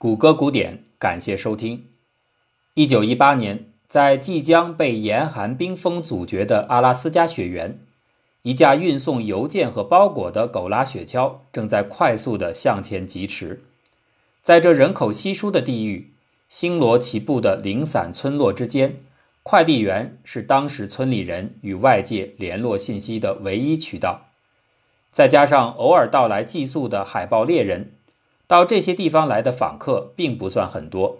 谷歌古典，感谢收听。一九一八年，在即将被严寒冰封阻绝的阿拉斯加雪原，一架运送邮件和包裹的狗拉雪橇正在快速地向前疾驰。在这人口稀疏的地域，星罗棋布的零散村落之间，快递员是当时村里人与外界联络信息的唯一渠道。再加上偶尔到来寄宿的海豹猎人。到这些地方来的访客并不算很多。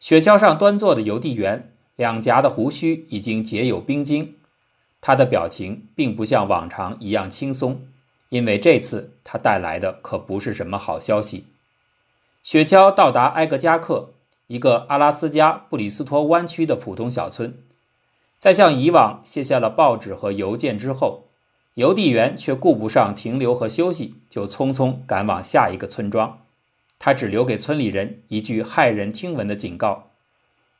雪橇上端坐的邮递员，两颊的胡须已经结有冰晶，他的表情并不像往常一样轻松，因为这次他带来的可不是什么好消息。雪橇到达埃格加克，一个阿拉斯加布里斯托湾区的普通小村，在像以往卸下了报纸和邮件之后。邮递员却顾不上停留和休息，就匆匆赶往下一个村庄。他只留给村里人一句骇人听闻的警告：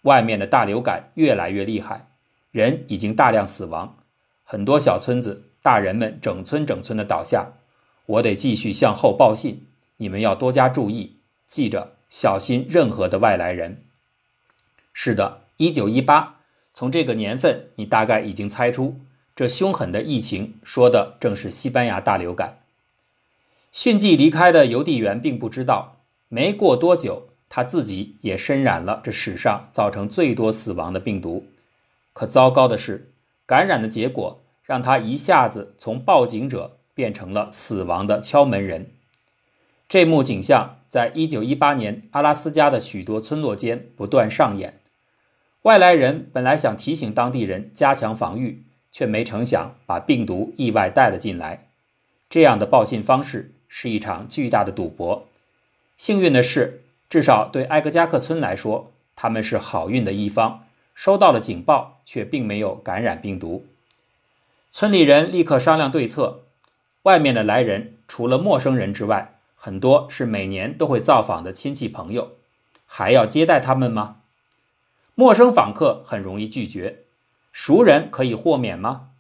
外面的大流感越来越厉害，人已经大量死亡，很多小村子大人们整村整村的倒下。我得继续向后报信，你们要多加注意，记着小心任何的外来人。是的，一九一八，从这个年份，你大概已经猜出。这凶狠的疫情说的正是西班牙大流感。迅即离开的邮递员并不知道，没过多久，他自己也身染了这史上造成最多死亡的病毒。可糟糕的是，感染的结果让他一下子从报警者变成了死亡的敲门人。这幕景象在一九一八年阿拉斯加的许多村落间不断上演。外来人本来想提醒当地人加强防御。却没成想把病毒意外带了进来，这样的报信方式是一场巨大的赌博。幸运的是，至少对埃格加克村来说，他们是好运的一方，收到了警报，却并没有感染病毒。村里人立刻商量对策。外面的来人除了陌生人之外，很多是每年都会造访的亲戚朋友，还要接待他们吗？陌生访客很容易拒绝。熟人可以豁免吗？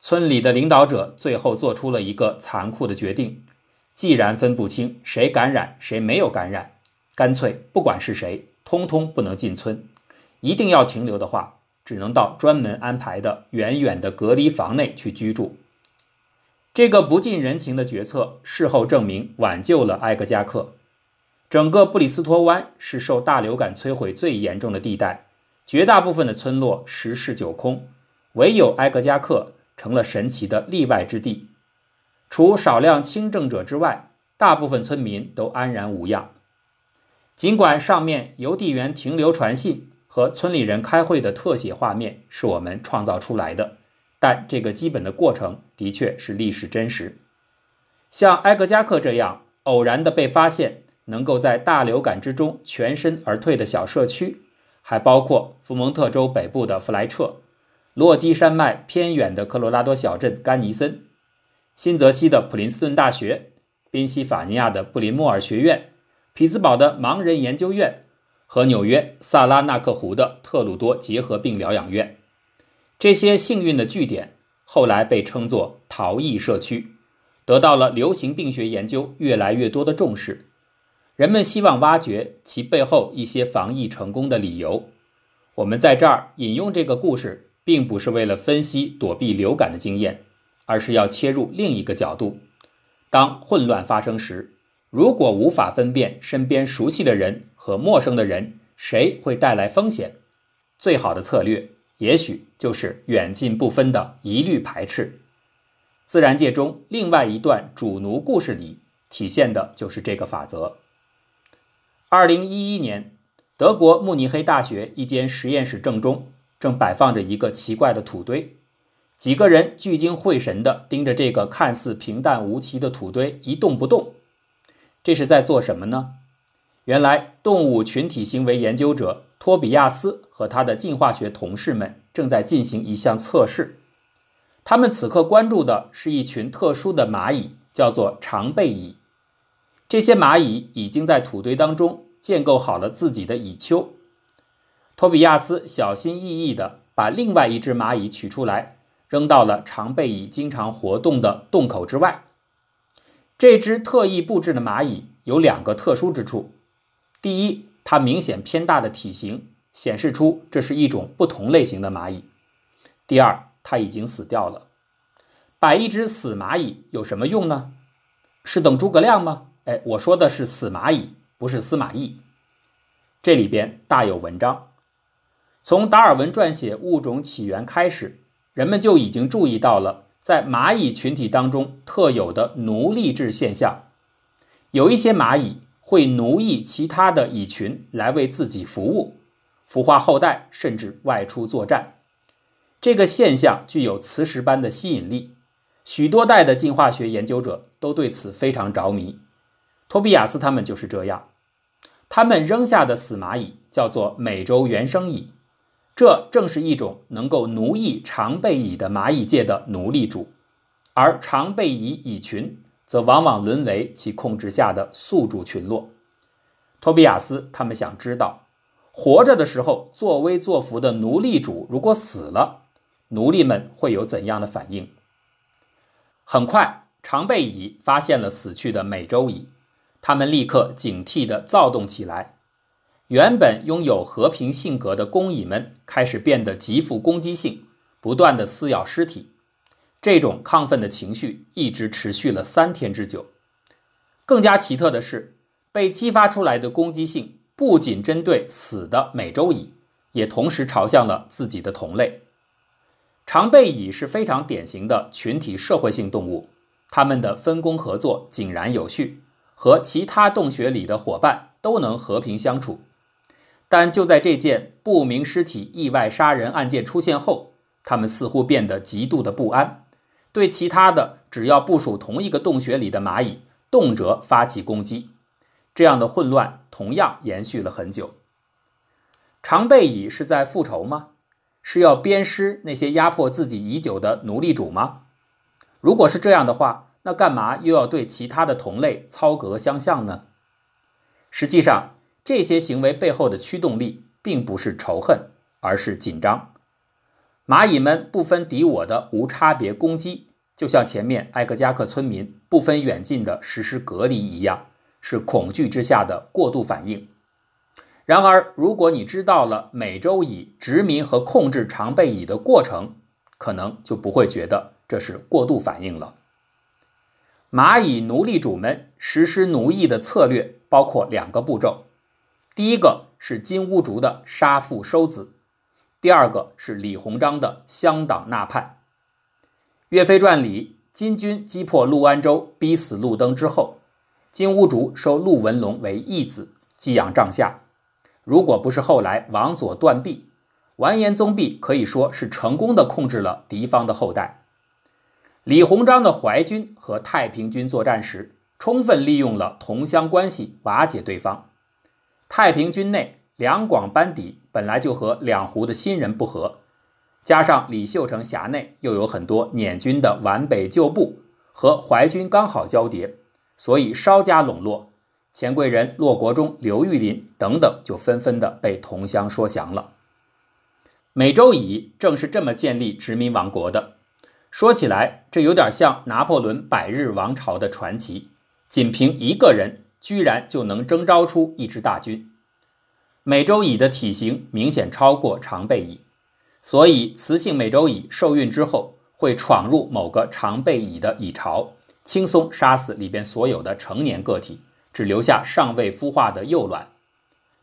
村里的领导者最后做出了一个残酷的决定：既然分不清谁感染谁没有感染，干脆不管是谁，通通不能进村。一定要停留的话，只能到专门安排的远远的隔离房内去居住。这个不近人情的决策，事后证明挽救了埃格加克。整个布里斯托湾是受大流感摧毁最严重的地带。绝大部分的村落十室九空，唯有埃格加克成了神奇的例外之地。除少量轻症者之外，大部分村民都安然无恙。尽管上面邮递员停留传信和村里人开会的特写画面是我们创造出来的，但这个基本的过程的确是历史真实。像埃格加克这样偶然的被发现，能够在大流感之中全身而退的小社区。还包括福蒙特州北部的弗莱彻、落基山脉偏远的科罗拉多小镇甘尼森、新泽西的普林斯顿大学、宾夕法尼亚的布林莫尔学院、匹兹堡的盲人研究院和纽约萨拉纳克湖的特鲁多结核病疗养院。这些幸运的据点后来被称作逃逸社区，得到了流行病学研究越来越多的重视。人们希望挖掘其背后一些防疫成功的理由。我们在这儿引用这个故事，并不是为了分析躲避流感的经验，而是要切入另一个角度：当混乱发生时，如果无法分辨身边熟悉的人和陌生的人谁会带来风险，最好的策略也许就是远近不分的一律排斥。自然界中另外一段主奴故事里体现的就是这个法则。二零一一年，德国慕尼黑大学一间实验室正中正摆放着一个奇怪的土堆，几个人聚精会神地盯着这个看似平淡无奇的土堆一动不动。这是在做什么呢？原来，动物群体行为研究者托比亚斯和他的进化学同事们正在进行一项测试。他们此刻关注的是一群特殊的蚂蚁，叫做长背蚁。这些蚂蚁已经在土堆当中建构好了自己的蚁丘。托比亚斯小心翼翼地把另外一只蚂蚁取出来，扔到了长背蚁经常活动的洞口之外。这只特意布置的蚂蚁有两个特殊之处：第一，它明显偏大的体型显示出这是一种不同类型的蚂蚁；第二，它已经死掉了。摆一只死蚂蚁有什么用呢？是等诸葛亮吗？哎，我说的是死蚂蚁，不是司马懿。这里边大有文章。从达尔文撰写《物种起源》开始，人们就已经注意到了在蚂蚁群体当中特有的奴隶制现象。有一些蚂蚁会奴役其他的蚁群来为自己服务，孵化后代，甚至外出作战。这个现象具有磁石般的吸引力。许多代的进化学研究者都对此非常着迷，托比亚斯他们就是这样。他们扔下的死蚂蚁叫做美洲原生蚁，这正是一种能够奴役长背蚁的蚂蚁界的奴隶主，而长背蚁蚁群则往往沦为其控制下的宿主群落。托比亚斯他们想知道，活着的时候作威作福的奴隶主如果死了，奴隶们会有怎样的反应？很快，长背蚁发现了死去的美洲蚁，他们立刻警惕地躁动起来。原本拥有和平性格的工蚁们开始变得极富攻击性，不断地撕咬尸体。这种亢奋的情绪一直持续了三天之久。更加奇特的是，被激发出来的攻击性不仅针对死的美洲蚁，也同时朝向了自己的同类。长背蚁是非常典型的群体社会性动物，它们的分工合作井然有序，和其他洞穴里的伙伴都能和平相处。但就在这件不明尸体意外杀人案件出现后，他们似乎变得极度的不安，对其他的只要不属同一个洞穴里的蚂蚁，动辄发起攻击。这样的混乱同样延续了很久。长背蚁是在复仇吗？是要鞭尸那些压迫自己已久的奴隶主吗？如果是这样的话，那干嘛又要对其他的同类操戈相向呢？实际上，这些行为背后的驱动力并不是仇恨，而是紧张。蚂蚁们不分敌我的无差别攻击，就像前面埃格加克村民不分远近的实施隔离一样，是恐惧之下的过度反应。然而，如果你知道了美洲蚁殖民和控制长背蚁的过程，可能就不会觉得这是过度反应了。蚂蚁奴隶主们实施奴役的策略包括两个步骤：第一个是金兀术的杀父收子，第二个是李鸿章的乡党纳叛。《岳飞传》里，金军击破陆安州，逼死陆登之后，金兀术收陆文龙为义子，寄养帐下。如果不是后来王佐断臂，完颜宗弼可以说是成功的控制了敌方的后代。李鸿章的淮军和太平军作战时，充分利用了同乡关系瓦解对方。太平军内两广班底本来就和两湖的新人不和，加上李秀成辖内又有很多捻军的皖北旧部，和淮军刚好交叠，所以稍加笼络。钱贵人、骆国忠、刘玉林等等，就纷纷的被同乡说降了。美洲蚁正是这么建立殖民王国的。说起来，这有点像拿破仑百日王朝的传奇，仅凭一个人，居然就能征召出一支大军。美洲蚁的体型明显超过长背蚁，所以雌性美洲蚁受孕之后，会闯入某个长背蚁的蚁巢，轻松杀死里边所有的成年个体。只留下尚未孵化的幼卵。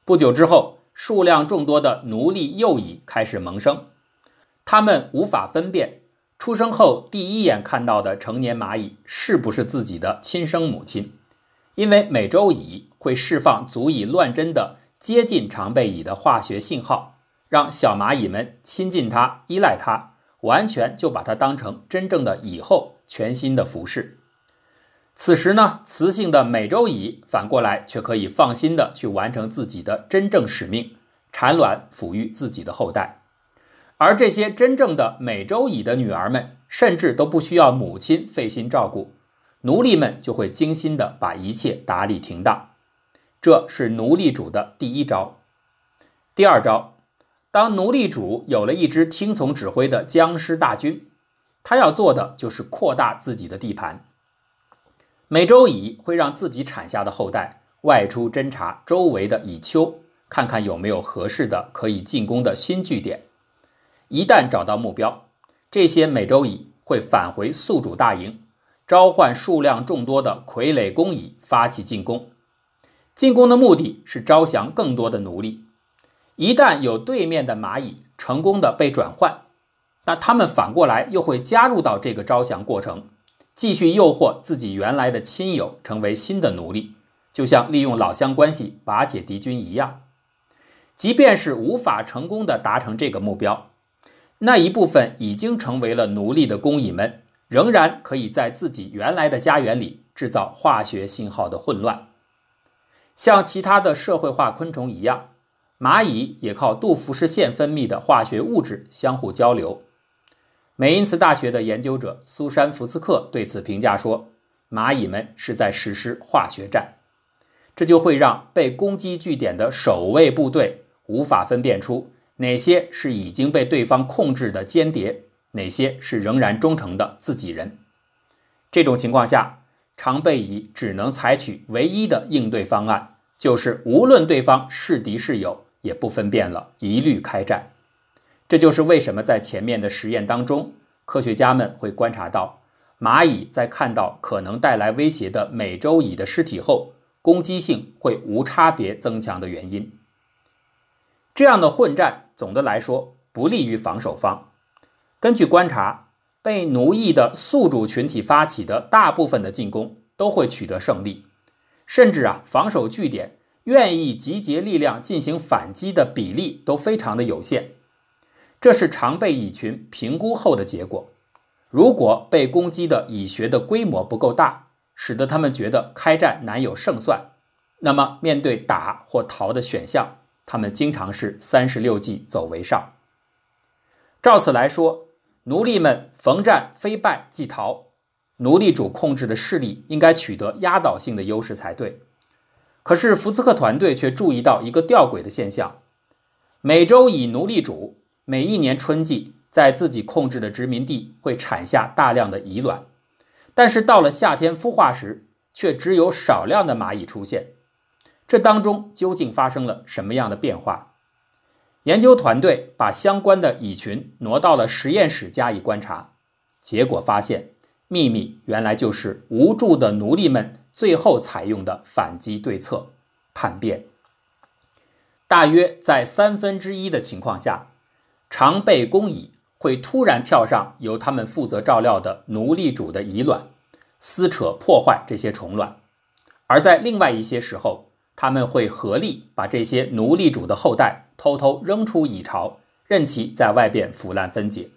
不久之后，数量众多的奴隶幼蚁开始萌生。它们无法分辨出生后第一眼看到的成年蚂蚁是不是自己的亲生母亲，因为美洲蚁会释放足以乱真的接近长背蚁的化学信号，让小蚂蚁们亲近它、依赖它，完全就把它当成真正的蚁后，全新的服饰。此时呢，雌性的美洲蚁反过来却可以放心的去完成自己的真正使命，产卵抚育自己的后代。而这些真正的美洲蚁的女儿们，甚至都不需要母亲费心照顾，奴隶们就会精心的把一切打理停当。这是奴隶主的第一招。第二招，当奴隶主有了一支听从指挥的僵尸大军，他要做的就是扩大自己的地盘。美洲蚁会让自己产下的后代外出侦查周围的蚁丘，看看有没有合适的可以进攻的新据点。一旦找到目标，这些美洲蚁会返回宿主大营，召唤数量众多的傀儡工蚁发起进攻。进攻的目的是招降更多的奴隶。一旦有对面的蚂蚁成功的被转换，那他们反过来又会加入到这个招降过程，继续诱惑自己原来的亲友成为新的奴隶，就像利用老乡关系瓦解敌军一样。即便是无法成功的达成这个目标，那一部分已经成为了奴隶的工蚁们，仍然可以在自己原来的家园里制造化学信号的混乱。像其他的社会化昆虫一样，蚂蚁也靠杜甫氏腺分泌的化学物质相互交流。美因茨大学的研究者苏珊·福斯克对此评价说：“蚂蚁们是在实施化学战，这就会让被攻击据点的守卫部队无法分辨出哪些是已经被对方控制的间谍，哪些是仍然忠诚的自己人。这种情况下，常备蚁只能采取唯一的应对方案，就是无论对方是敌是友，也不分辨了，一律开战。”这就是为什么在前面的实验当中，科学家们会观察到蚂蚁在看到可能带来威胁的美洲蚁的尸体后，攻击性会无差别增强的原因。这样的混战总的来说不利于防守方。根据观察，被奴役的宿主群体发起的大部分的进攻都会取得胜利，甚至啊，防守据点愿意集结力量进行反击的比例都非常的有限。这是常被蚁群评估后的结果。如果被攻击的蚁穴的规模不够大，使得他们觉得开战难有胜算，那么面对打或逃的选项，他们经常是三十六计走为上。照此来说，奴隶们逢战非败即逃，奴隶主控制的势力应该取得压倒性的优势才对。可是福斯克团队却注意到一个吊诡的现象：美洲蚁奴隶主。每一年春季，在自己控制的殖民地会产下大量的蚁卵，但是到了夏天孵化时，却只有少量的蚂蚁出现。这当中究竟发生了什么样的变化？研究团队把相关的蚁群挪到了实验室加以观察，结果发现，秘密原来就是无助的奴隶们最后采用的反击对策——叛变。大约在三分之一的情况下。常备工蚁会突然跳上由他们负责照料的奴隶主的蚁卵，撕扯破坏这些虫卵；而在另外一些时候，他们会合力把这些奴隶主的后代偷偷扔出蚁巢，任其在外边腐烂分解。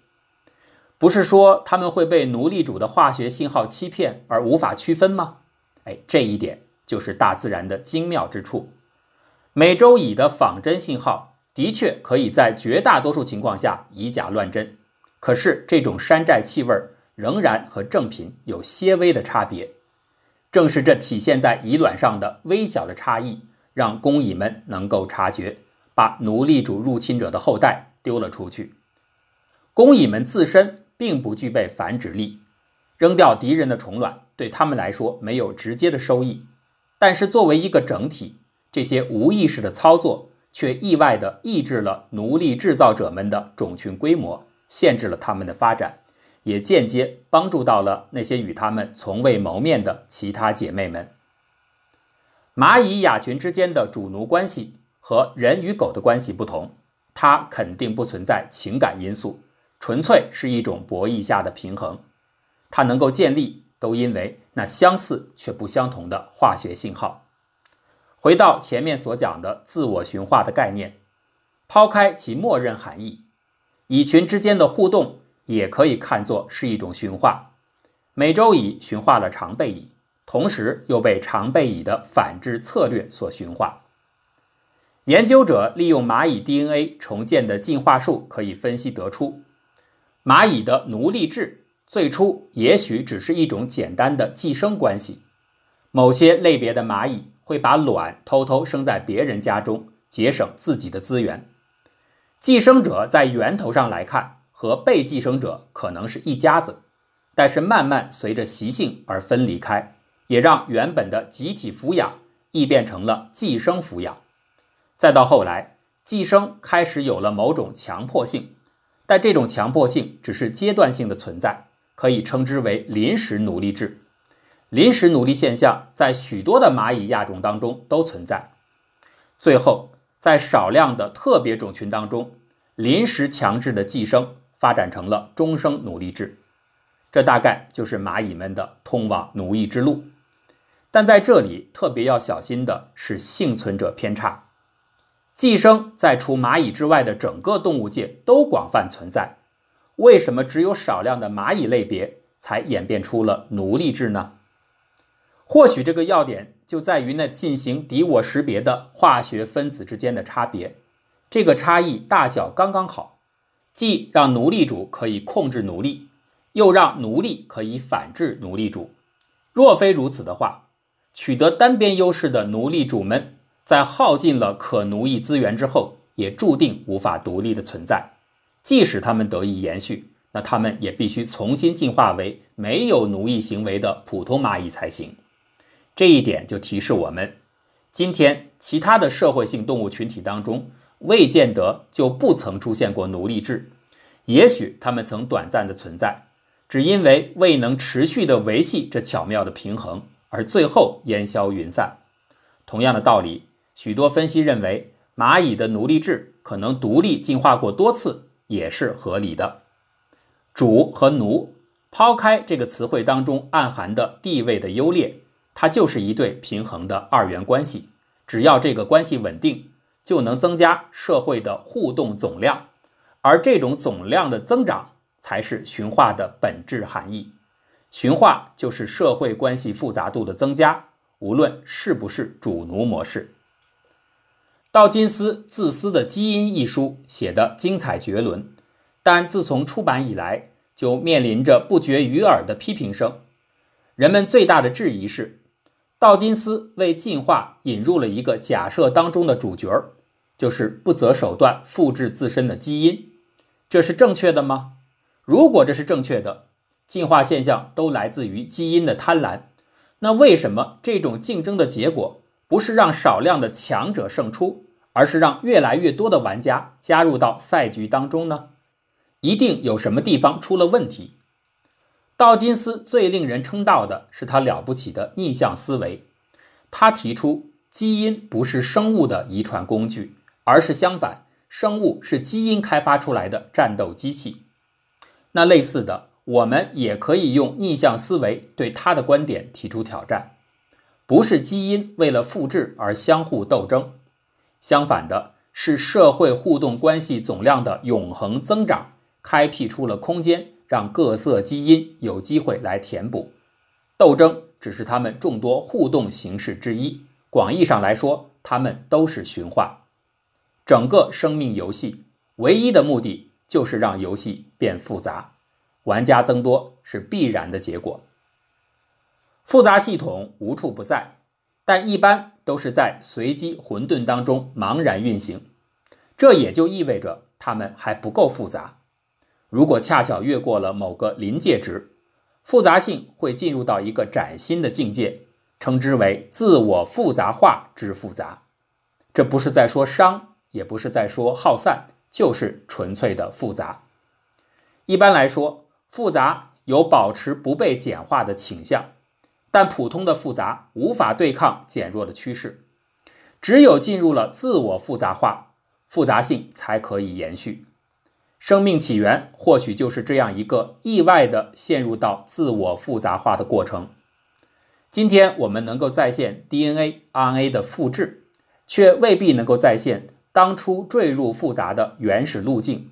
不是说他们会被奴隶主的化学信号欺骗而无法区分吗？哎，这一点就是大自然的精妙之处。美洲蚁的仿真信号。的确可以在绝大多数情况下以假乱真，可是这种山寨气味仍然和正品有些微的差别。正是这体现在蚁卵上的微小的差异，让工蚁们能够察觉，把奴隶主入侵者的后代丢了出去。工蚁们自身并不具备繁殖力，扔掉敌人的虫卵对他们来说没有直接的收益，但是作为一个整体，这些无意识的操作。却意外地抑制了奴隶制造者们的种群规模，限制了他们的发展，也间接帮助到了那些与他们从未谋面的其他姐妹们。蚂蚁亚群之间的主奴关系和人与狗的关系不同，它肯定不存在情感因素，纯粹是一种博弈下的平衡。它能够建立，都因为那相似却不相同的化学信号。回到前面所讲的自我驯化的概念，抛开其默认含义，蚁群之间的互动也可以看作是一种驯化。美洲蚁驯化了长背蚁，同时又被长背蚁的反制策略所驯化。研究者利用蚂蚁 DNA 重建的进化树，可以分析得出，蚂蚁的奴隶制最初也许只是一种简单的寄生关系，某些类别的蚂蚁。会把卵偷偷生在别人家中，节省自己的资源。寄生者在源头上来看，和被寄生者可能是一家子，但是慢慢随着习性而分离开，也让原本的集体抚养异变成了寄生抚养，再到后来，寄生开始有了某种强迫性，但这种强迫性只是阶段性的存在，可以称之为临时奴隶制。临时奴隶现象在许多的蚂蚁亚种当中都存在，最后在少量的特别种群当中，临时强制的寄生发展成了终生奴隶制。这大概就是蚂蚁们的通往奴役之路，但在这里特别要小心的是幸存者偏差。寄生在除蚂蚁之外的整个动物界都广泛存在，为什么只有少量的蚂蚁类别才演变出了奴隶制呢？或许这个要点就在于那进行敌我识别的化学分子之间的差别，这个差异大小刚刚好，既让奴隶主可以控制奴隶。又让奴隶可以反制奴隶主。若非如此的话，取得单边优势的奴隶主们在耗尽了可奴役资源之后，也注定无法独立的存在。即使他们得以延续，那他们也必须重新进化为没有奴役行为的普通蚂蚁才行。这一点就提示我们，今天其他的社会性动物群体当中，未见得就不曾出现过奴隶制。也许他们曾短暂的存在。只因为未能持续的维系这巧妙的平衡，而最后烟消云散。同样的道理，许多分析认为，蚂蚁的奴隶制可能独立进化过多次，也是合理的。主和奴，抛开这个词汇当中暗含的地位的优劣，它就是一对平衡的二元关系。只要这个关系稳定，就能增加社会的互动总量，而这种总量的增长。才是驯化的本质含义。驯化就是社会关系复杂度的增加，无论是不是主奴模式。道金斯《自私的基因》一书写的精彩绝伦，但自从出版以来，就面临着不绝于耳的批评声。人们最大的质疑是，道金斯为进化引入了一个假设当中的主角儿，就是不择手段复制自身的基因。这是正确的吗？如果这是正确的，进化现象都来自于基因的贪婪，那为什么这种竞争的结果不是让少量的强者胜出，而是让越来越多的玩家加入到赛局当中呢？一定有什么地方出了问题。道金斯最令人称道的是他了不起的逆向思维，他提出基因不是生物的遗传工具，而是相反，生物是基因开发出来的战斗机器。那类似的，我们也可以用逆向思维对他的观点提出挑战：不是基因为了复制而相互斗争，相反的是社会互动关系总量的永恒增长，开辟出了空间，让各色基因有机会来填补。斗争只是他们众多互动形式之一，广义上来说，他们都是驯化。整个生命游戏唯一的目的。就是让游戏变复杂，玩家增多是必然的结果。复杂系统无处不在，但一般都是在随机混沌当中茫然运行，这也就意味着它们还不够复杂。如果恰巧越过了某个临界值，复杂性会进入到一个崭新的境界，称之为自我复杂化之复杂。这不是在说熵，也不是在说耗散。就是纯粹的复杂。一般来说，复杂有保持不被简化的倾向，但普通的复杂无法对抗减弱的趋势。只有进入了自我复杂化，复杂性才可以延续。生命起源或许就是这样一个意外的陷入到自我复杂化的过程。今天我们能够再现 DNA、RNA 的复制，却未必能够再现。当初坠入复杂的原始路径，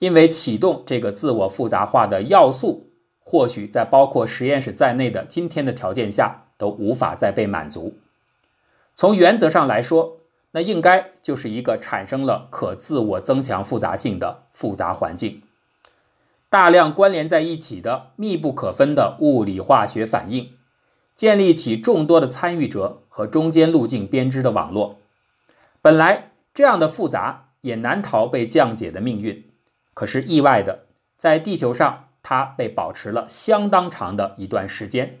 因为启动这个自我复杂化的要素，或许在包括实验室在内的今天的条件下都无法再被满足。从原则上来说，那应该就是一个产生了可自我增强复杂性的复杂环境，大量关联在一起的密不可分的物理化学反应，建立起众多的参与者和中间路径编织的网络，本来。这样的复杂也难逃被降解的命运，可是意外的，在地球上它被保持了相当长的一段时间。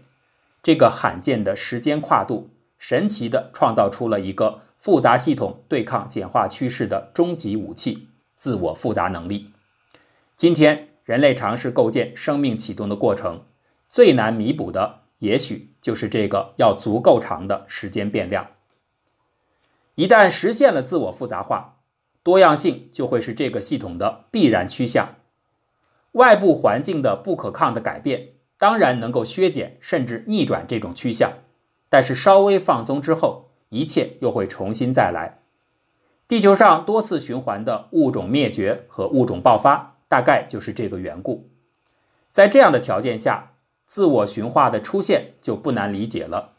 这个罕见的时间跨度，神奇地创造出了一个复杂系统对抗简化趋势的终极武器——自我复杂能力。今天，人类尝试构建生命启动的过程，最难弥补的，也许就是这个要足够长的时间变量。一旦实现了自我复杂化，多样性就会是这个系统的必然趋向。外部环境的不可抗的改变，当然能够削减甚至逆转这种趋向。但是稍微放松之后，一切又会重新再来。地球上多次循环的物种灭绝和物种爆发，大概就是这个缘故。在这样的条件下，自我驯化的出现就不难理解了。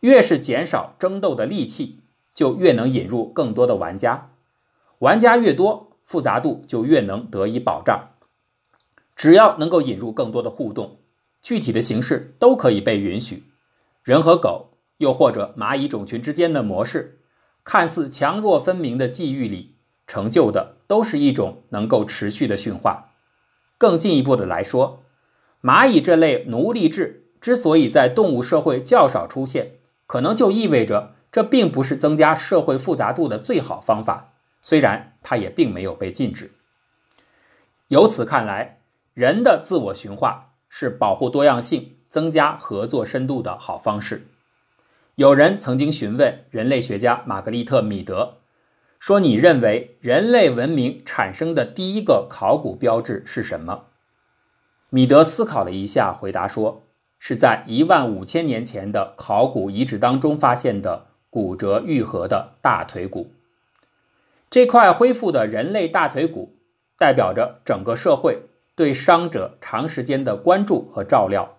越是减少争斗的利器，就越能引入更多的玩家。玩家越多，复杂度就越能得以保障。只要能够引入更多的互动，具体的形式都可以被允许。人和狗，又或者蚂蚁种群之间的模式，看似强弱分明的际遇里，成就的都是一种能够持续的驯化。更进一步的来说，蚂蚁这类奴隶制之所以在动物社会较少出现，可能就意味着这并不是增加社会复杂度的最好方法。虽然它也并没有被禁止。由此看来，人的自我驯化是保护多样性。增加合作深度的好方式。有人曾经询问人类学家玛格丽特·米德说：“你认为人类文明产生的第一个考古标志是什么？”米德思考了一下，回答说：“是在一万五千年前的考古遗址当中发现的骨折愈合的大腿骨。这块恢复的人类大腿骨代表着整个社会对伤者长时间的关注和照料。”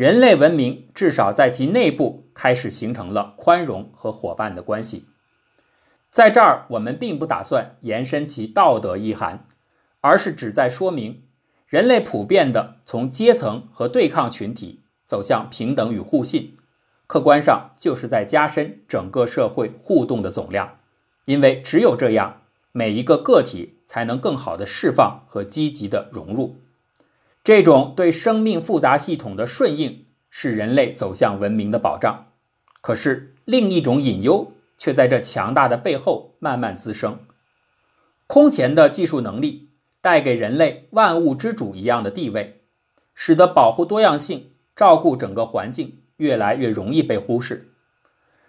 人类文明至少在其内部开始形成了宽容和伙伴的关系。在这儿，我们并不打算延伸其道德意涵，而是旨在说明，人类普遍的从阶层和对抗群体走向平等与互信，客观上就是在加深整个社会互动的总量。因为只有这样，每一个个体才能更好的释放和积极的融入。这种对生命复杂系统的顺应是人类走向文明的保障，可是另一种隐忧却在这强大的背后慢慢滋生。空前的技术能力带给人类万物之主一样的地位，使得保护多样性、照顾整个环境越来越容易被忽视。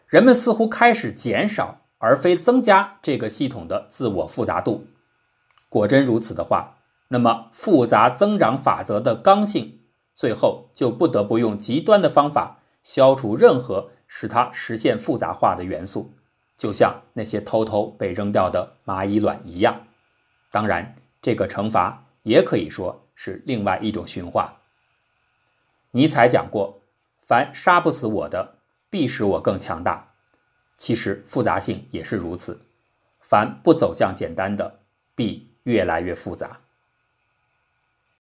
人们似乎开始减少而非增加这个系统的自我复杂度。果真如此的话，那么，复杂增长法则的刚性，最后就不得不用极端的方法消除任何使它实现复杂化的元素，就像那些偷偷被扔掉的蚂蚁卵一样。当然，这个惩罚也可以说是另外一种驯化。尼采讲过：“凡杀不死我的，必使我更强大。”其实，复杂性也是如此。凡不走向简单的，必越来越复杂。